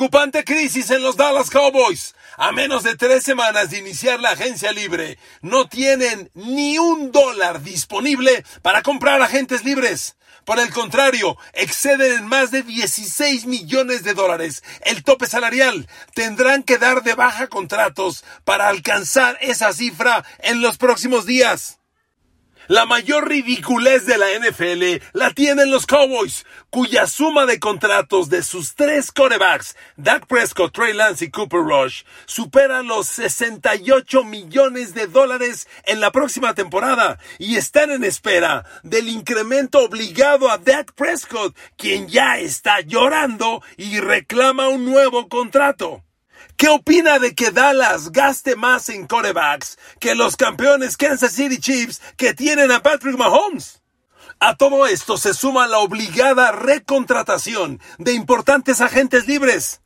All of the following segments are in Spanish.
Preocupante crisis en los Dallas Cowboys. A menos de tres semanas de iniciar la agencia libre, no tienen ni un dólar disponible para comprar agentes libres. Por el contrario, exceden en más de 16 millones de dólares el tope salarial. Tendrán que dar de baja contratos para alcanzar esa cifra en los próximos días. La mayor ridiculez de la NFL la tienen los Cowboys, cuya suma de contratos de sus tres corebacks, Dak Prescott, Trey Lance y Cooper Rush, supera los 68 millones de dólares en la próxima temporada y están en espera del incremento obligado a Dak Prescott, quien ya está llorando y reclama un nuevo contrato. ¿Qué opina de que Dallas gaste más en corebacks que los campeones Kansas City Chiefs que tienen a Patrick Mahomes? A todo esto se suma la obligada recontratación de importantes agentes libres.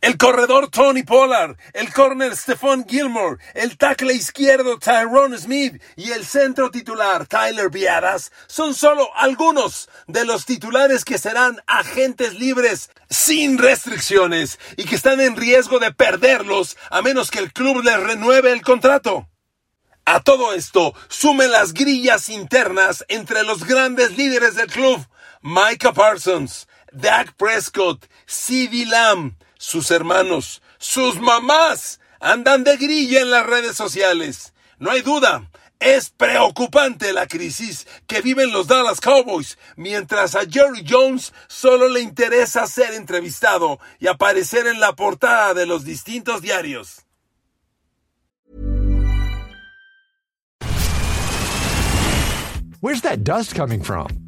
El corredor Tony Pollard, el corner Stephon Gilmore, el tackle izquierdo Tyrone Smith y el centro titular Tyler Biadas son solo algunos de los titulares que serán agentes libres sin restricciones y que están en riesgo de perderlos a menos que el club les renueve el contrato. A todo esto, sumen las grillas internas entre los grandes líderes del club, Micah Parsons, Dak Prescott, CeeDee Lamb, sus hermanos, sus mamás andan de grilla en las redes sociales. No hay duda, es preocupante la crisis que viven los Dallas Cowboys, mientras a Jerry Jones solo le interesa ser entrevistado y aparecer en la portada de los distintos diarios. Where's that dust coming from?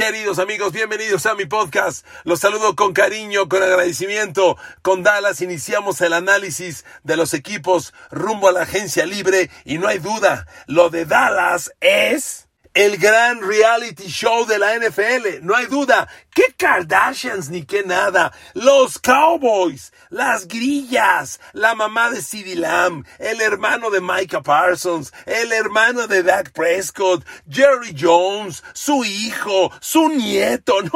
Queridos amigos, bienvenidos a mi podcast. Los saludo con cariño, con agradecimiento. Con Dallas iniciamos el análisis de los equipos rumbo a la agencia libre y no hay duda, lo de Dallas es el gran reality show de la NFL. No hay duda. ¿Qué Kardashians ni qué nada? Los Cowboys, las grillas, la mamá de CeeDee Lamb, el hermano de Micah Parsons, el hermano de Dak Prescott, Jerry Jones, su hijo, su nieto.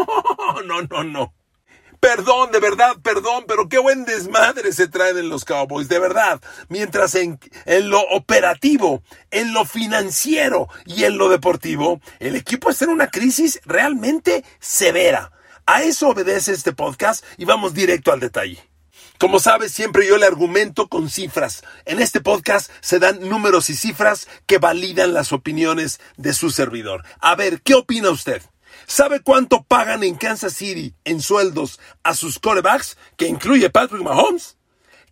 No, no, no, no. Perdón, de verdad, perdón, pero qué buen desmadre se traen en los Cowboys, de verdad. Mientras en, en, lo operativo, en lo financiero y en lo deportivo, el equipo está en una crisis realmente severa. A eso obedece este podcast y vamos directo al detalle. Como sabes, siempre yo le argumento con cifras. En este podcast se dan números y cifras que validan las opiniones de su servidor. A ver, ¿qué opina usted? ¿Sabe cuánto pagan en Kansas City en sueldos a sus corebacks, que incluye Patrick Mahomes?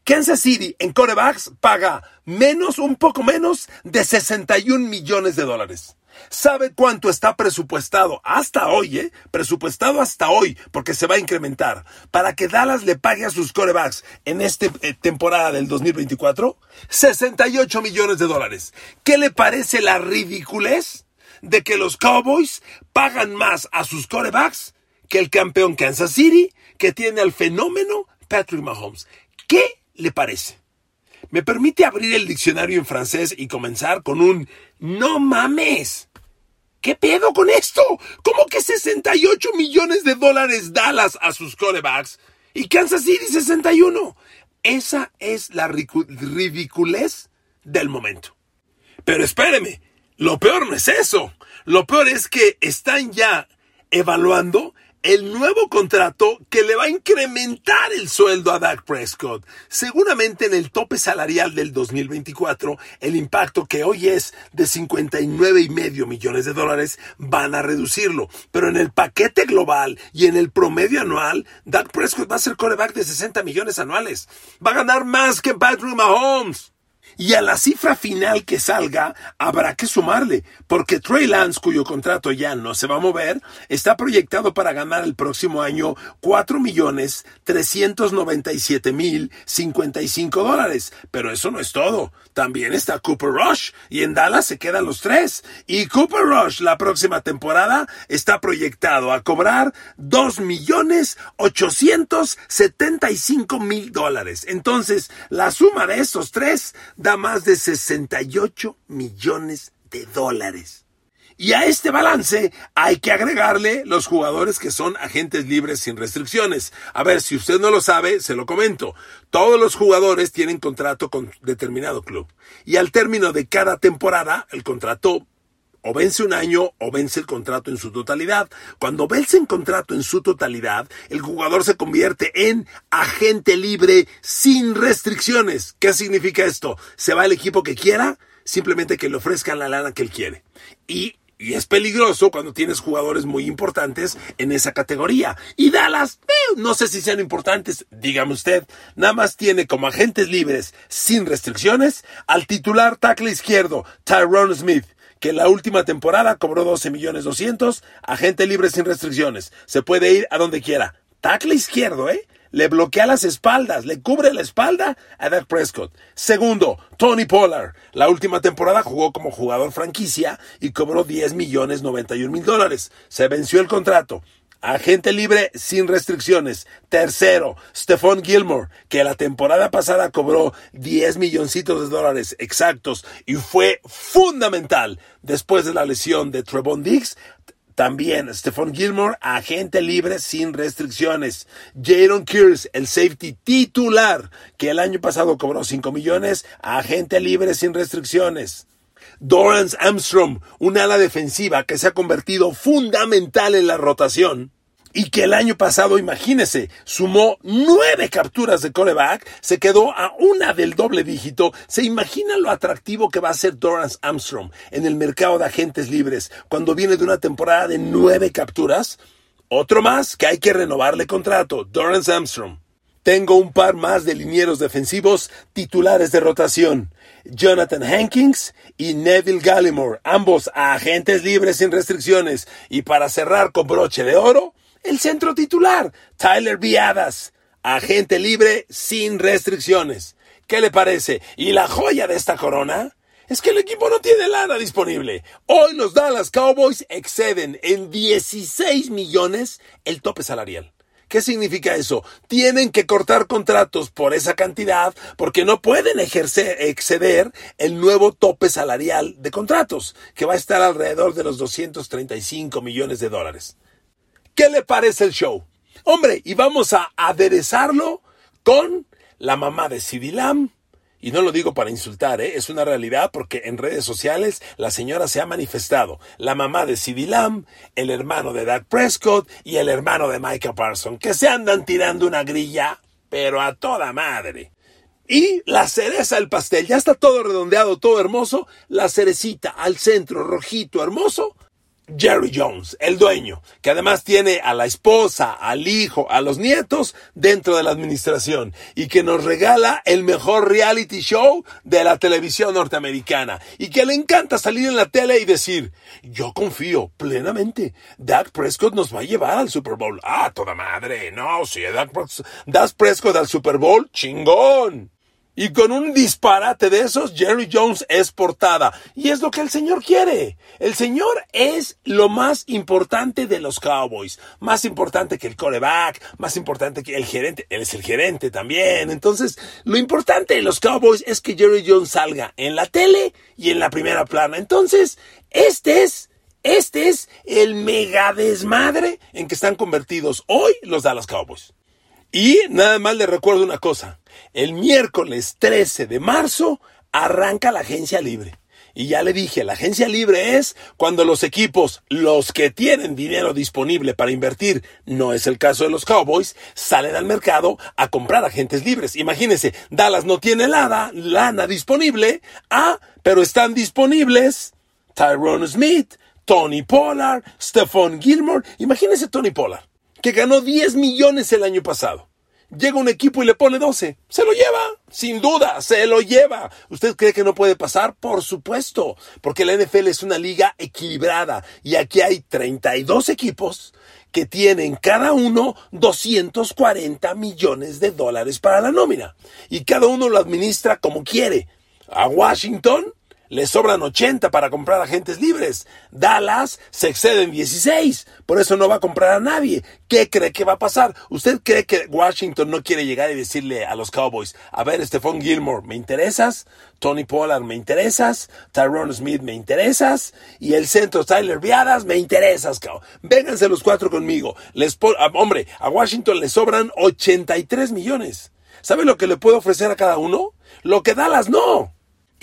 Kansas City en corebacks paga menos, un poco menos de 61 millones de dólares. ¿Sabe cuánto está presupuestado hasta hoy, eh? Presupuestado hasta hoy, porque se va a incrementar, para que Dallas le pague a sus corebacks en esta eh, temporada del 2024? 68 millones de dólares. ¿Qué le parece la ridiculez? De que los Cowboys pagan más a sus corebacks que el campeón Kansas City, que tiene al fenómeno Patrick Mahomes. ¿Qué le parece? Me permite abrir el diccionario en francés y comenzar con un no mames. ¿Qué pedo con esto? ¿Cómo que 68 millones de dólares Dallas a sus corebacks y Kansas City 61? Esa es la ridiculez del momento. Pero espéreme, lo peor no es eso. Lo peor es que están ya evaluando el nuevo contrato que le va a incrementar el sueldo a Dak Prescott. Seguramente en el tope salarial del 2024, el impacto que hoy es de 59 y medio millones de dólares van a reducirlo. Pero en el paquete global y en el promedio anual, Dak Prescott va a ser coreback de 60 millones anuales. Va a ganar más que Patrick Mahomes. Y a la cifra final que salga, habrá que sumarle, porque Trey Lance, cuyo contrato ya no se va a mover, está proyectado para ganar el próximo año 4 millones 397 mil 55 dólares. Pero eso no es todo. También está Cooper Rush, y en Dallas se quedan los tres. Y Cooper Rush la próxima temporada está proyectado a cobrar 2 millones 875 mil dólares. Entonces, la suma de estos tres da más de 68 millones de dólares. Y a este balance hay que agregarle los jugadores que son agentes libres sin restricciones. A ver, si usted no lo sabe, se lo comento. Todos los jugadores tienen contrato con determinado club. Y al término de cada temporada, el contrato o vence un año o vence el contrato en su totalidad. Cuando vence el contrato en su totalidad, el jugador se convierte en agente libre sin restricciones. ¿Qué significa esto? Se va el equipo que quiera, simplemente que le ofrezcan la lana que él quiere. Y y es peligroso cuando tienes jugadores muy importantes en esa categoría. Y Dallas, eh, no sé si sean importantes, dígame usted, nada más tiene como agentes libres, sin restricciones, al titular tackle izquierdo, Tyrone Smith, que la última temporada cobró 12 millones 200, agente libre sin restricciones. Se puede ir a donde quiera. Tackle izquierdo, ¿eh? Le bloquea las espaldas, le cubre la espalda a Dak Prescott. Segundo, Tony Pollard. La última temporada jugó como jugador franquicia y cobró 10 millones 91 mil dólares. Se venció el contrato. Agente libre sin restricciones. Tercero, Stephon Gilmore, que la temporada pasada cobró 10 milloncitos de dólares exactos y fue fundamental después de la lesión de Trevon Diggs. También Stephon Gilmore, agente libre sin restricciones. Jaron Kears, el safety titular, que el año pasado cobró 5 millones, agente libre sin restricciones. Dorance Armstrong, un ala defensiva que se ha convertido fundamental en la rotación y que el año pasado, imagínese, sumó nueve capturas de coreback, se quedó a una del doble dígito. ¿Se imagina lo atractivo que va a ser Dorance Armstrong en el mercado de agentes libres cuando viene de una temporada de nueve capturas? Otro más que hay que renovarle contrato, Dorance Armstrong. Tengo un par más de linieros defensivos titulares de rotación. Jonathan Hankins y Neville Gallimore, ambos agentes libres sin restricciones. Y para cerrar con broche de oro, el centro titular, Tyler Viadas, agente libre sin restricciones. ¿Qué le parece? Y la joya de esta corona es que el equipo no tiene lana disponible. Hoy los Dallas Cowboys exceden en 16 millones el tope salarial. ¿Qué significa eso? Tienen que cortar contratos por esa cantidad porque no pueden ejercer, exceder el nuevo tope salarial de contratos, que va a estar alrededor de los 235 millones de dólares. ¿Qué le parece el show? Hombre, y vamos a aderezarlo con la mamá de Sidilam, y no lo digo para insultar, ¿eh? es una realidad porque en redes sociales la señora se ha manifestado. La mamá de CD Lamb, el hermano de Doug Prescott y el hermano de Micah Parson, que se andan tirando una grilla, pero a toda madre. Y la cereza del pastel, ya está todo redondeado, todo hermoso. La cerecita al centro, rojito, hermoso. Jerry Jones, el dueño, que además tiene a la esposa, al hijo, a los nietos dentro de la administración y que nos regala el mejor reality show de la televisión norteamericana y que le encanta salir en la tele y decir, yo confío plenamente, Dak Prescott nos va a llevar al Super Bowl. Ah, toda madre, no, si Dak, Dak Prescott al Super Bowl, chingón. Y con un disparate de esos, Jerry Jones es portada. Y es lo que el Señor quiere. El Señor es lo más importante de los Cowboys. Más importante que el coreback, más importante que el gerente. Él es el gerente también. Entonces, lo importante de los Cowboys es que Jerry Jones salga en la tele y en la primera plana. Entonces, este es este es el mega desmadre en que están convertidos hoy los Dallas Cowboys. Y nada más le recuerdo una cosa. El miércoles 13 de marzo arranca la agencia libre. Y ya le dije, la agencia libre es cuando los equipos, los que tienen dinero disponible para invertir, no es el caso de los Cowboys, salen al mercado a comprar agentes libres. Imagínense, Dallas no tiene lana, lana disponible, ah, pero están disponibles Tyrone Smith, Tony Pollard, Stephon Gilmore. Imagínense Tony Pollard que ganó 10 millones el año pasado. Llega un equipo y le pone 12. Se lo lleva, sin duda, se lo lleva. ¿Usted cree que no puede pasar? Por supuesto, porque la NFL es una liga equilibrada y aquí hay 32 equipos que tienen cada uno 240 millones de dólares para la nómina y cada uno lo administra como quiere. A Washington le sobran 80 para comprar agentes libres. Dallas se excede en 16, por eso no va a comprar a nadie. ¿Qué cree que va a pasar? ¿Usted cree que Washington no quiere llegar y decirle a los Cowboys, a ver, Stephon Gilmore, ¿me interesas? Tony Pollard, ¿me interesas? Tyrone Smith, ¿me interesas? Y el centro, Tyler Viadas, ¿me interesas? Vénganse los cuatro conmigo. Les hombre, a Washington le sobran 83 millones. ¿Sabe lo que le puedo ofrecer a cada uno? Lo que Dallas no.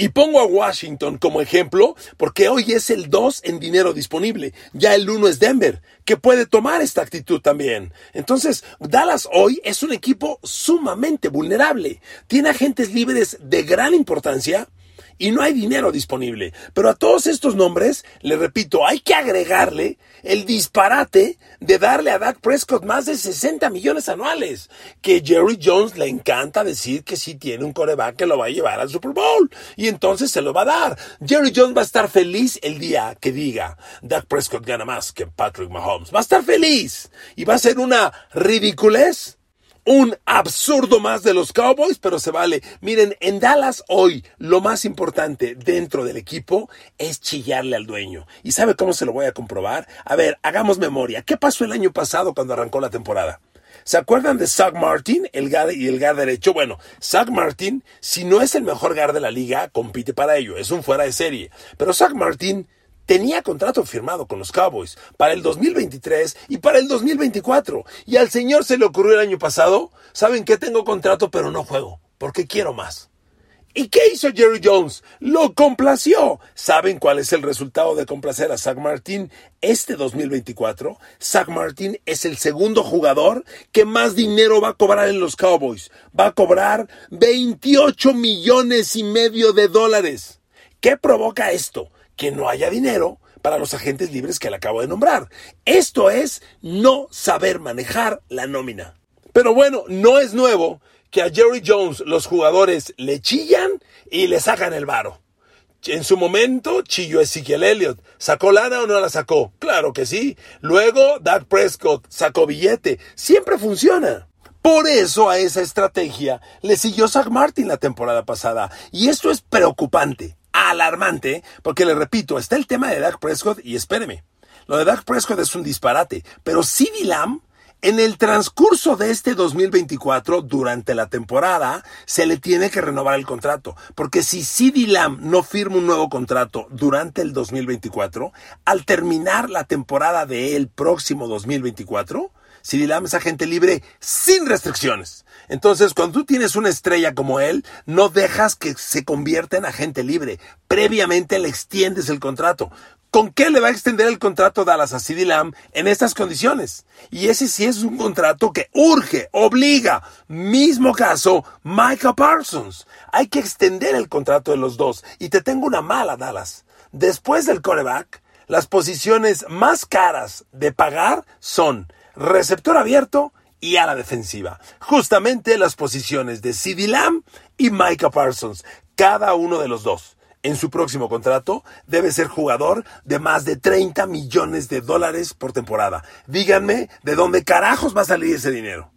Y pongo a Washington como ejemplo porque hoy es el 2 en dinero disponible. Ya el 1 es Denver, que puede tomar esta actitud también. Entonces, Dallas hoy es un equipo sumamente vulnerable. Tiene agentes libres de gran importancia y no hay dinero disponible. Pero a todos estos nombres, le repito, hay que agregarle el disparate de darle a Dak Prescott más de 60 millones anuales. Que Jerry Jones le encanta decir que sí tiene un coreback que lo va a llevar al Super Bowl. Y entonces se lo va a dar. Jerry Jones va a estar feliz el día que diga Dak Prescott gana más que Patrick Mahomes. Va a estar feliz. Y va a ser una ridiculez un absurdo más de los Cowboys, pero se vale. Miren, en Dallas hoy lo más importante dentro del equipo es chillarle al dueño. ¿Y sabe cómo se lo voy a comprobar? A ver, hagamos memoria. ¿Qué pasó el año pasado cuando arrancó la temporada? ¿Se acuerdan de Zach Martin, el guard y el guard derecho? Bueno, Zach Martin, si no es el mejor guard de la liga, compite para ello. Es un fuera de serie. Pero Zach Martin tenía contrato firmado con los Cowboys para el 2023 y para el 2024. Y al señor se le ocurrió el año pasado, ¿saben qué? Tengo contrato pero no juego, porque quiero más. ¿Y qué hizo Jerry Jones? Lo complació. ¿Saben cuál es el resultado de complacer a Zach Martin este 2024? Zach Martin es el segundo jugador que más dinero va a cobrar en los Cowboys. Va a cobrar 28 millones y medio de dólares. ¿Qué provoca esto? Que no haya dinero para los agentes libres que le acabo de nombrar. Esto es no saber manejar la nómina. Pero bueno, no es nuevo que a Jerry Jones los jugadores le chillan y le sacan el varo. En su momento chilló Ezekiel Elliott. ¿Sacó lana o no la sacó? Claro que sí. Luego Doug Prescott sacó billete. Siempre funciona. Por eso a esa estrategia le siguió Zach Martin la temporada pasada. Y esto es preocupante alarmante, porque le repito, está el tema de Dak Prescott y espéreme, lo de Dak Prescott es un disparate, pero CeeDee Lamb en el transcurso de este 2024, durante la temporada, se le tiene que renovar el contrato. Porque si CeeDee Lamb no firma un nuevo contrato durante el 2024, al terminar la temporada del próximo 2024, CeeDee Lamb es agente libre sin restricciones. Entonces, cuando tú tienes una estrella como él, no dejas que se convierta en agente libre. Previamente le extiendes el contrato. ¿Con qué le va a extender el contrato Dallas a CeeDee Lamb en estas condiciones? Y ese sí es un contrato que urge, obliga. Mismo caso, Michael Parsons. Hay que extender el contrato de los dos. Y te tengo una mala, Dallas. Después del coreback, las posiciones más caras de pagar son receptor abierto y a la defensiva. Justamente las posiciones de CeeDee Lamb y Micah Parsons, cada uno de los dos. En su próximo contrato debe ser jugador de más de 30 millones de dólares por temporada. Díganme de dónde carajos va a salir ese dinero.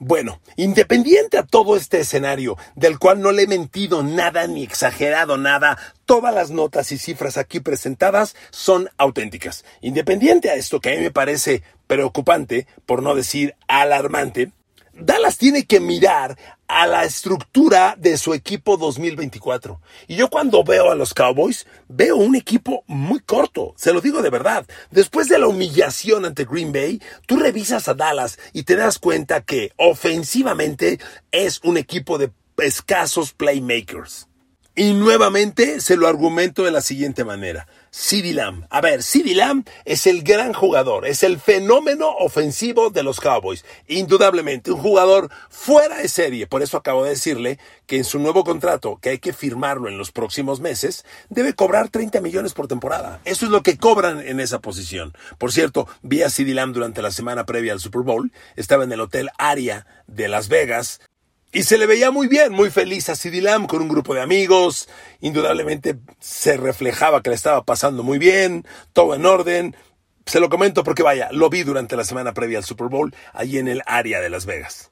Bueno, independiente a todo este escenario, del cual no le he mentido nada ni exagerado nada, todas las notas y cifras aquí presentadas son auténticas. Independiente a esto que a mí me parece preocupante, por no decir alarmante, Dallas tiene que mirar a la estructura de su equipo 2024. Y yo cuando veo a los Cowboys, veo un equipo muy corto, se lo digo de verdad. Después de la humillación ante Green Bay, tú revisas a Dallas y te das cuenta que ofensivamente es un equipo de escasos playmakers. Y nuevamente se lo argumento de la siguiente manera. CeeDee Lamb. A ver, CeeDee Lamb es el gran jugador, es el fenómeno ofensivo de los Cowboys. Indudablemente, un jugador fuera de serie. Por eso acabo de decirle que en su nuevo contrato, que hay que firmarlo en los próximos meses, debe cobrar 30 millones por temporada. Eso es lo que cobran en esa posición. Por cierto, vi a CeeDee Lamb durante la semana previa al Super Bowl. Estaba en el Hotel Aria de Las Vegas y se le veía muy bien, muy feliz a Lamb con un grupo de amigos. Indudablemente se reflejaba que le estaba pasando muy bien, todo en orden. Se lo comento porque vaya, lo vi durante la semana previa al Super Bowl, allí en el área de Las Vegas.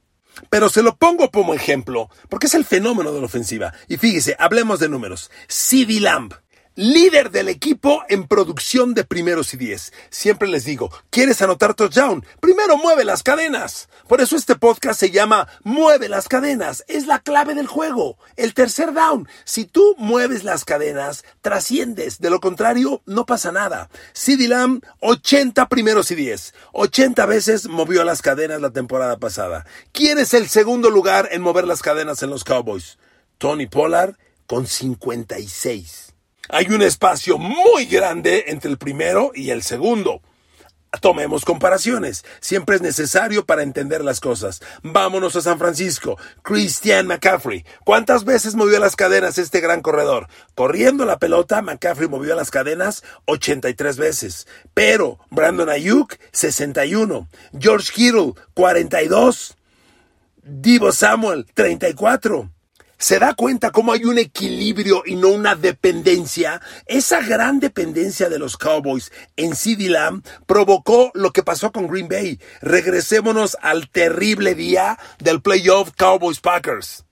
Pero se lo pongo como ejemplo, porque es el fenómeno de la ofensiva. Y fíjese, hablemos de números. CD Lamb líder del equipo en producción de primeros y diez. Siempre les digo, ¿quieres anotar touchdown? Primero mueve las cadenas. Por eso este podcast se llama Mueve las cadenas. Es la clave del juego. El tercer down. Si tú mueves las cadenas, trasciendes. De lo contrario, no pasa nada. CD Lamb, 80 primeros y 10. 80 veces movió las cadenas la temporada pasada. ¿Quién es el segundo lugar en mover las cadenas en los Cowboys? Tony Pollard con 56. Hay un espacio muy grande entre el primero y el segundo. Tomemos comparaciones. Siempre es necesario para entender las cosas. Vámonos a San Francisco. Christian McCaffrey. ¿Cuántas veces movió las cadenas este gran corredor? Corriendo la pelota, McCaffrey movió las cadenas 83 veces. Pero Brandon Ayuk, 61. George Kittle, 42. Divo Samuel, 34 se da cuenta cómo hay un equilibrio y no una dependencia. Esa gran dependencia de los Cowboys en CD Lamb provocó lo que pasó con Green Bay. Regresémonos al terrible día del playoff Cowboys Packers.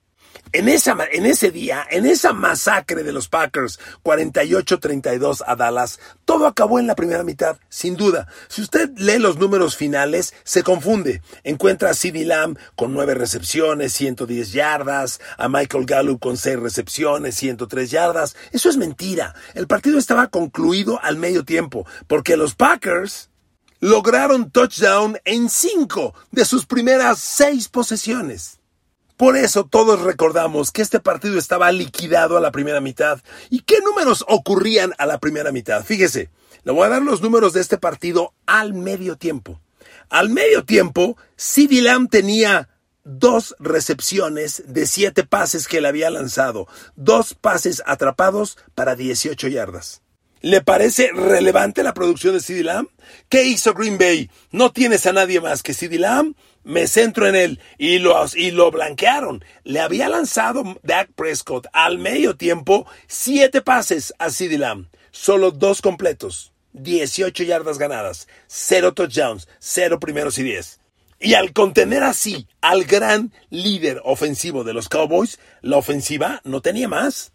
En, esa, en ese día, en esa masacre de los Packers, 48-32 a Dallas, todo acabó en la primera mitad, sin duda. Si usted lee los números finales, se confunde. Encuentra a CeeDee Lamb con 9 recepciones, 110 yardas, a Michael Gallup con 6 recepciones, 103 yardas. Eso es mentira. El partido estaba concluido al medio tiempo, porque los Packers lograron touchdown en 5 de sus primeras 6 posesiones. Por eso todos recordamos que este partido estaba liquidado a la primera mitad. ¿Y qué números ocurrían a la primera mitad? Fíjese, le voy a dar los números de este partido al medio tiempo. Al medio tiempo, CD Lamb tenía dos recepciones de siete pases que le había lanzado, dos pases atrapados para 18 yardas. ¿Le parece relevante la producción de CD Lamb? ¿Qué hizo Green Bay? No tienes a nadie más que CD Lamb me centro en él y lo, y lo blanquearon. Le había lanzado Dak Prescott al medio tiempo siete pases a CeeDee Lamb, solo dos completos, 18 yardas ganadas, cero touchdowns, cero primeros y diez. Y al contener así al gran líder ofensivo de los Cowboys, la ofensiva no tenía más.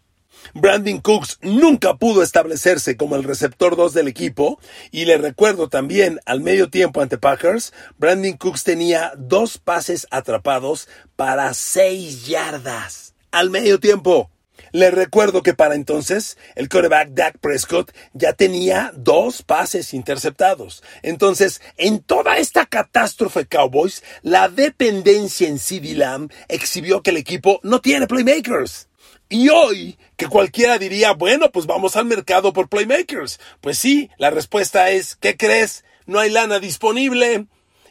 Brandon Cooks nunca pudo establecerse como el receptor 2 del equipo y le recuerdo también al medio tiempo ante Packers, Brandon Cooks tenía dos pases atrapados para 6 yardas al medio tiempo. Le recuerdo que para entonces el quarterback Dak Prescott ya tenía dos pases interceptados. Entonces, en toda esta catástrofe Cowboys, la dependencia en CD Lamb exhibió que el equipo no tiene playmakers. Y hoy, que cualquiera diría, bueno, pues vamos al mercado por playmakers. Pues sí, la respuesta es, ¿qué crees? No hay lana disponible.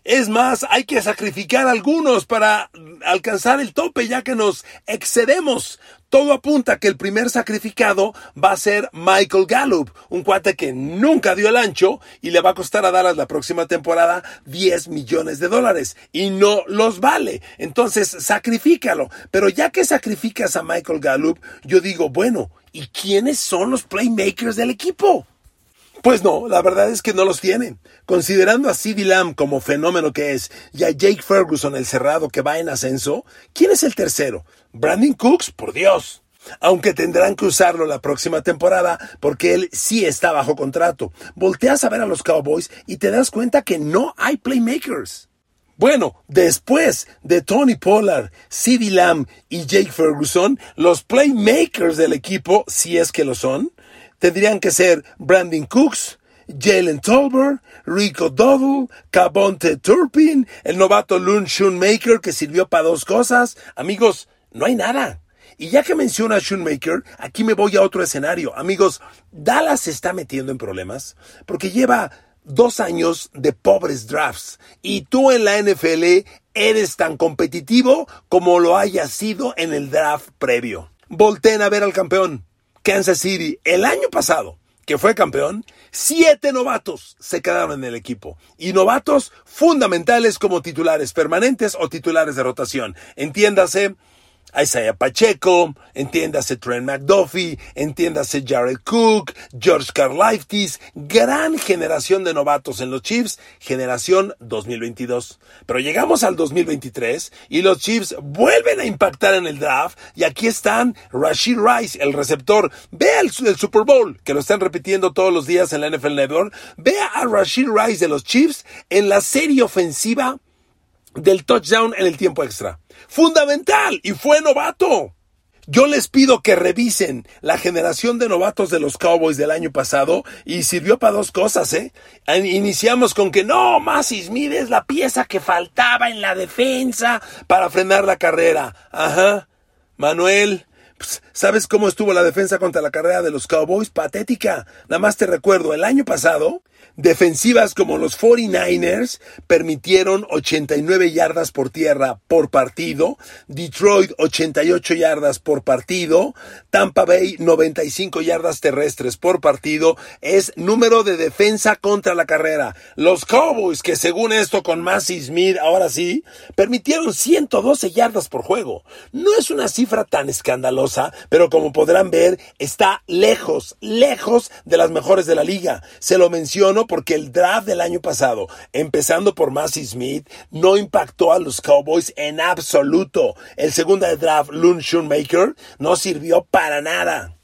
Es más, hay que sacrificar algunos para alcanzar el tope ya que nos excedemos. Todo apunta que el primer sacrificado va a ser Michael Gallup, un cuate que nunca dio el ancho y le va a costar a Dallas la próxima temporada 10 millones de dólares y no los vale. Entonces, sacrifícalo. Pero ya que sacrificas a Michael Gallup, yo digo, bueno, ¿y quiénes son los playmakers del equipo? Pues no, la verdad es que no los tienen. Considerando a CeeDee Lamb como fenómeno que es y a Jake Ferguson el cerrado que va en ascenso, ¿quién es el tercero? Brandon Cooks, por Dios. Aunque tendrán que usarlo la próxima temporada porque él sí está bajo contrato. Volteas a ver a los Cowboys y te das cuenta que no hay playmakers. Bueno, después de Tony Pollard, CeeDee Lamb y Jake Ferguson, los playmakers del equipo, si es que lo son, tendrían que ser Brandon Cooks, Jalen Tolbert, Rico Double, Cabonte Turpin, el novato Loon Shoemaker que sirvió para dos cosas. Amigos, no hay nada. Y ya que menciona a Shoemaker, aquí me voy a otro escenario. Amigos, Dallas está metiendo en problemas porque lleva dos años de pobres drafts. Y tú en la NFL eres tan competitivo como lo hayas sido en el draft previo. Volten a ver al campeón, Kansas City, el año pasado, que fue campeón, siete novatos se quedaron en el equipo. Y novatos fundamentales como titulares permanentes o titulares de rotación. Entiéndase, Isaiah Pacheco, entiéndase Trent McDuffie, entiéndase Jared Cook, George Karlaftis, gran generación de novatos en los Chiefs, generación 2022. Pero llegamos al 2023 y los Chiefs vuelven a impactar en el draft y aquí están Rashid Rice, el receptor. Vea el, el Super Bowl, que lo están repitiendo todos los días en la NFL Network. Vea a Rashid Rice de los Chiefs en la serie ofensiva del touchdown en el tiempo extra. Fundamental y fue novato. Yo les pido que revisen la generación de novatos de los Cowboys del año pasado y sirvió para dos cosas, ¿eh? Iniciamos con que no, Massey Smith es la pieza que faltaba en la defensa para frenar la carrera. Ajá. Manuel, pues, ¿sabes cómo estuvo la defensa contra la carrera de los Cowboys? Patética. Nada más te recuerdo, el año pasado Defensivas como los 49ers permitieron 89 yardas por tierra por partido, Detroit 88 yardas por partido, Tampa Bay 95 yardas terrestres por partido, es número de defensa contra la carrera. Los Cowboys, que según esto con Massey Smith, ahora sí, permitieron 112 yardas por juego. No es una cifra tan escandalosa, pero como podrán ver, está lejos, lejos de las mejores de la liga. Se lo menciono porque el draft del año pasado, empezando por Massey Smith, no impactó a los Cowboys en absoluto. El segundo draft, Loon Shoemaker, no sirvió para nada.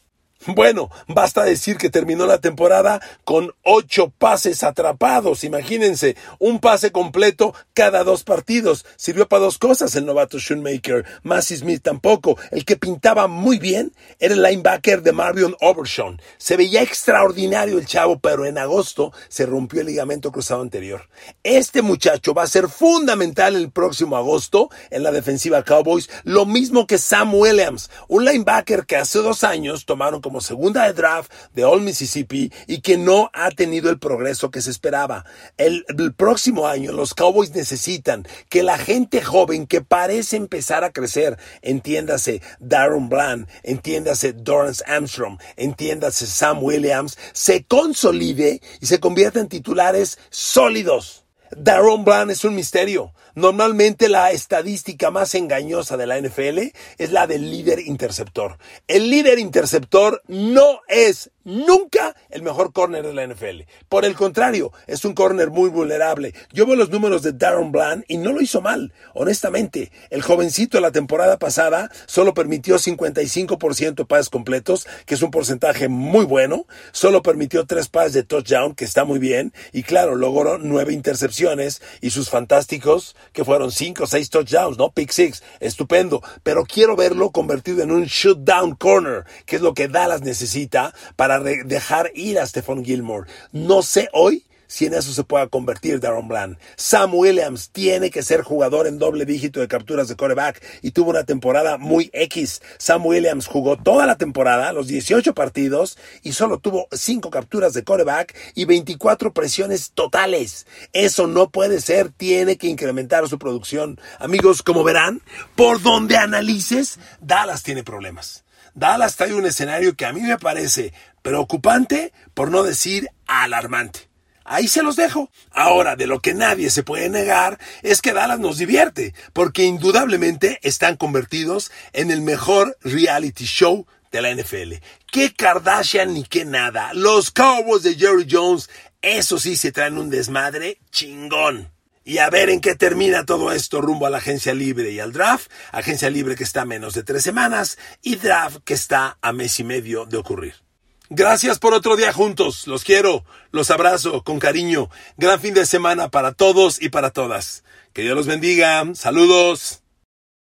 Bueno, basta decir que terminó la temporada con ocho pases atrapados. Imagínense, un pase completo cada dos partidos. Sirvió para dos cosas el novato Shoemaker. Massey Smith tampoco. El que pintaba muy bien era el linebacker de Marion Overshawn. Se veía extraordinario el chavo, pero en agosto se rompió el ligamento cruzado anterior. Este muchacho va a ser fundamental el próximo agosto en la defensiva Cowboys, lo mismo que Sam Williams, un linebacker que hace dos años tomaron como segunda de draft de All Mississippi y que no ha tenido el progreso que se esperaba. El, próximo año los Cowboys necesitan que la gente joven que parece empezar a crecer, entiéndase Darren Bland, entiéndase Dorrance Armstrong, entiéndase Sam Williams, se consolide y se convierta en titulares sólidos. Darren Bland es un misterio. Normalmente la estadística más engañosa de la NFL es la del líder interceptor. El líder interceptor no es nunca el mejor corner de la NFL. Por el contrario, es un corner muy vulnerable. Yo veo los números de Darren Bland y no lo hizo mal, honestamente. El jovencito la temporada pasada solo permitió 55% pases completos, que es un porcentaje muy bueno. Solo permitió tres pases de touchdown, que está muy bien. Y claro, logró nueve intercepciones y sus fantásticos que fueron cinco o seis touchdowns, ¿no? Pick six, estupendo. Pero quiero verlo convertido en un shoot down corner, que es lo que Dallas necesita para dejar ir a Stephon Gilmore. No sé hoy si en eso se pueda convertir Darren Bland. Sam Williams tiene que ser jugador en doble dígito de capturas de coreback y tuvo una temporada muy X. Sam Williams jugó toda la temporada, los 18 partidos, y solo tuvo 5 capturas de coreback y 24 presiones totales. Eso no puede ser, tiene que incrementar su producción. Amigos, como verán, por donde analices, Dallas tiene problemas. Dallas trae un escenario que a mí me parece preocupante, por no decir alarmante. Ahí se los dejo. Ahora, de lo que nadie se puede negar es que Dallas nos divierte, porque indudablemente están convertidos en el mejor reality show de la NFL. ¿Qué Kardashian ni qué nada? Los Cowboys de Jerry Jones, eso sí se traen un desmadre chingón. Y a ver en qué termina todo esto rumbo a la agencia libre y al draft. Agencia libre que está a menos de tres semanas y draft que está a mes y medio de ocurrir. Gracias por otro día juntos. Los quiero, los abrazo con cariño. Gran fin de semana para todos y para todas. Que Dios los bendiga. Saludos.